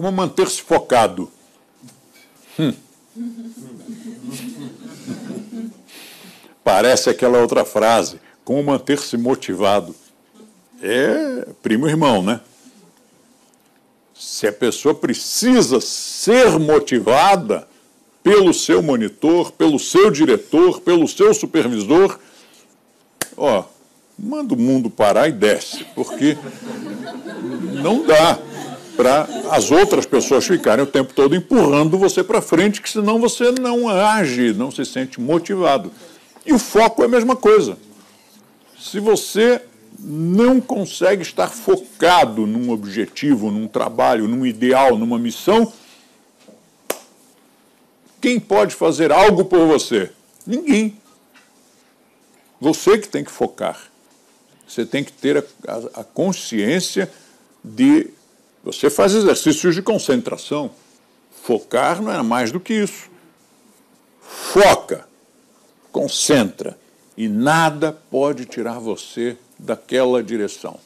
Como manter-se focado? Hum. Parece aquela outra frase, como manter-se motivado. É primo irmão, né? Se a pessoa precisa ser motivada pelo seu monitor, pelo seu diretor, pelo seu supervisor, ó, manda o mundo parar e desce, porque não dá para as outras pessoas ficarem o tempo todo empurrando você para frente, que senão você não age, não se sente motivado. E o foco é a mesma coisa. Se você não consegue estar focado num objetivo, num trabalho, num ideal, numa missão, quem pode fazer algo por você? Ninguém. Você que tem que focar. Você tem que ter a, a, a consciência de. Você faz exercícios de concentração. Focar não é mais do que isso. Foca, concentra, e nada pode tirar você daquela direção.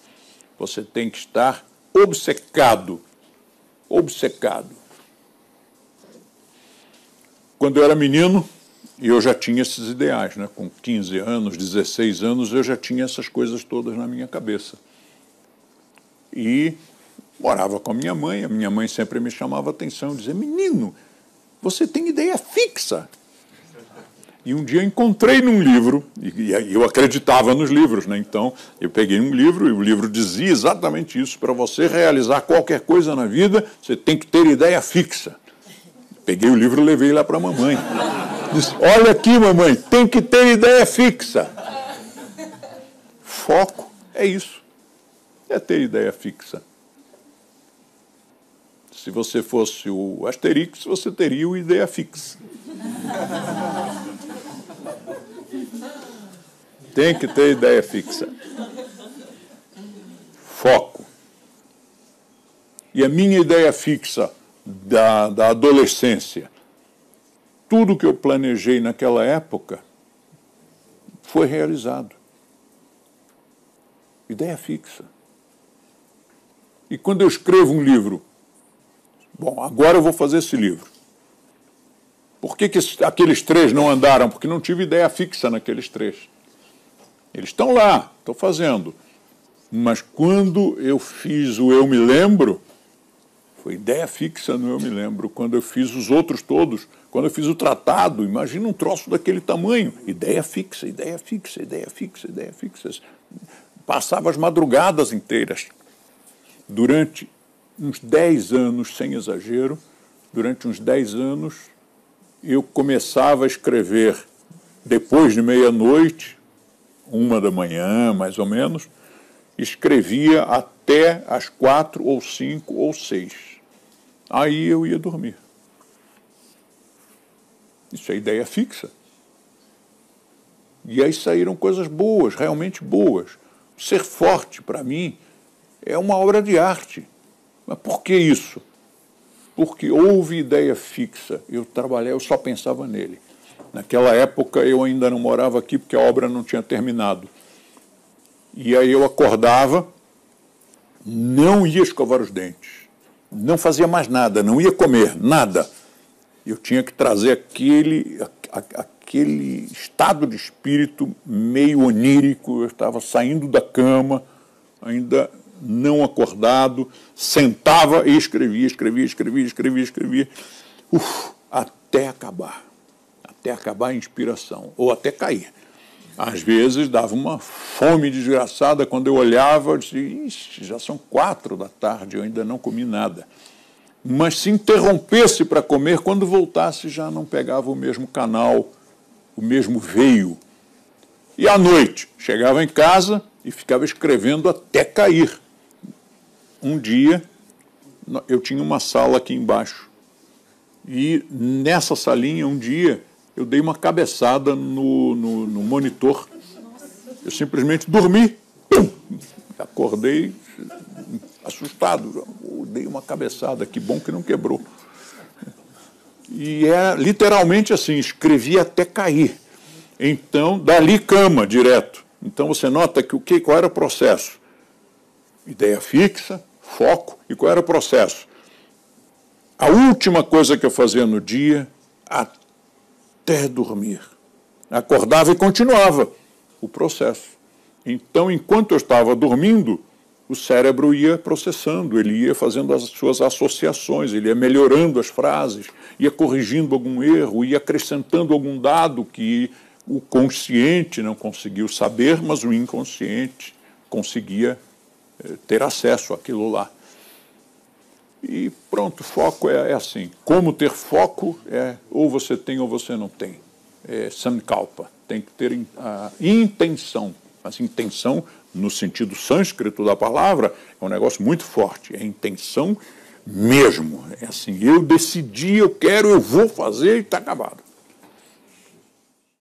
Você tem que estar obcecado. Obcecado. Quando eu era menino, eu já tinha esses ideais, né? com 15 anos, 16 anos, eu já tinha essas coisas todas na minha cabeça. E morava com a minha mãe, a minha mãe sempre me chamava atenção, dizia: Menino, você tem ideia fixa. E um dia encontrei num livro, e eu acreditava nos livros, né? então eu peguei um livro e o livro dizia exatamente isso: para você realizar qualquer coisa na vida, você tem que ter ideia fixa. Peguei o livro e levei lá para a mamãe. Disse: Olha aqui, mamãe, tem que ter ideia fixa. Foco é isso. É ter ideia fixa. Se você fosse o Asterix, você teria o ideia fixa. Tem que ter ideia fixa. Foco. E a minha ideia fixa da, da adolescência, tudo que eu planejei naquela época foi realizado. Ideia fixa. E quando eu escrevo um livro, bom, agora eu vou fazer esse livro. Por que, que aqueles três não andaram? Porque não tive ideia fixa naqueles três. Eles estão lá, estou fazendo. Mas quando eu fiz o Eu Me Lembro, foi ideia fixa no Eu Me Lembro. Quando eu fiz os outros todos, quando eu fiz o tratado, imagina um troço daquele tamanho. Ideia fixa, ideia fixa, ideia fixa, ideia fixa. Passava as madrugadas inteiras. Durante uns 10 anos, sem exagero, durante uns 10 anos, eu começava a escrever depois de meia-noite, uma da manhã, mais ou menos, escrevia até as quatro ou cinco ou seis. Aí eu ia dormir. Isso é ideia fixa. E aí saíram coisas boas, realmente boas. Ser forte, para mim, é uma obra de arte. Mas por que isso? Porque houve ideia fixa. Eu trabalhei, eu só pensava nele. Naquela época eu ainda não morava aqui porque a obra não tinha terminado. E aí eu acordava, não ia escovar os dentes não fazia mais nada, não ia comer, nada. Eu tinha que trazer aquele, aquele estado de espírito meio onírico. Eu estava saindo da cama, ainda não acordado, sentava e escrevia, escrevia, escrevia, escrevia, escrevia, uf, até acabar. Até acabar a inspiração, ou até cair. Às vezes dava uma fome desgraçada quando eu olhava, disse, já são quatro da tarde, eu ainda não comi nada. Mas se interrompesse para comer, quando voltasse já não pegava o mesmo canal, o mesmo veio. E à noite, chegava em casa e ficava escrevendo até cair. Um dia, eu tinha uma sala aqui embaixo. E nessa salinha, um dia, eu dei uma cabeçada no, no, no monitor. Eu simplesmente dormi. Pum! Acordei assustado. Eu dei uma cabeçada, que bom que não quebrou. E é literalmente assim, escrevi até cair. Então, dali cama direto. Então você nota que o que qual era o processo? Ideia fixa, foco, e qual era o processo? a última coisa que eu fazia no dia até dormir. Acordava e continuava o processo. Então, enquanto eu estava dormindo, o cérebro ia processando, ele ia fazendo as suas associações, ele ia melhorando as frases, ia corrigindo algum erro, ia acrescentando algum dado que o consciente não conseguiu saber, mas o inconsciente conseguia ter acesso àquilo lá. E pronto, foco é, é, assim. Como ter foco é ou você tem ou você não tem. É sankalpa. Tem que ter a intenção. Mas intenção no sentido sânscrito da palavra, é um negócio muito forte, é intenção mesmo. É assim, eu decidi, eu quero, eu vou fazer e está acabado.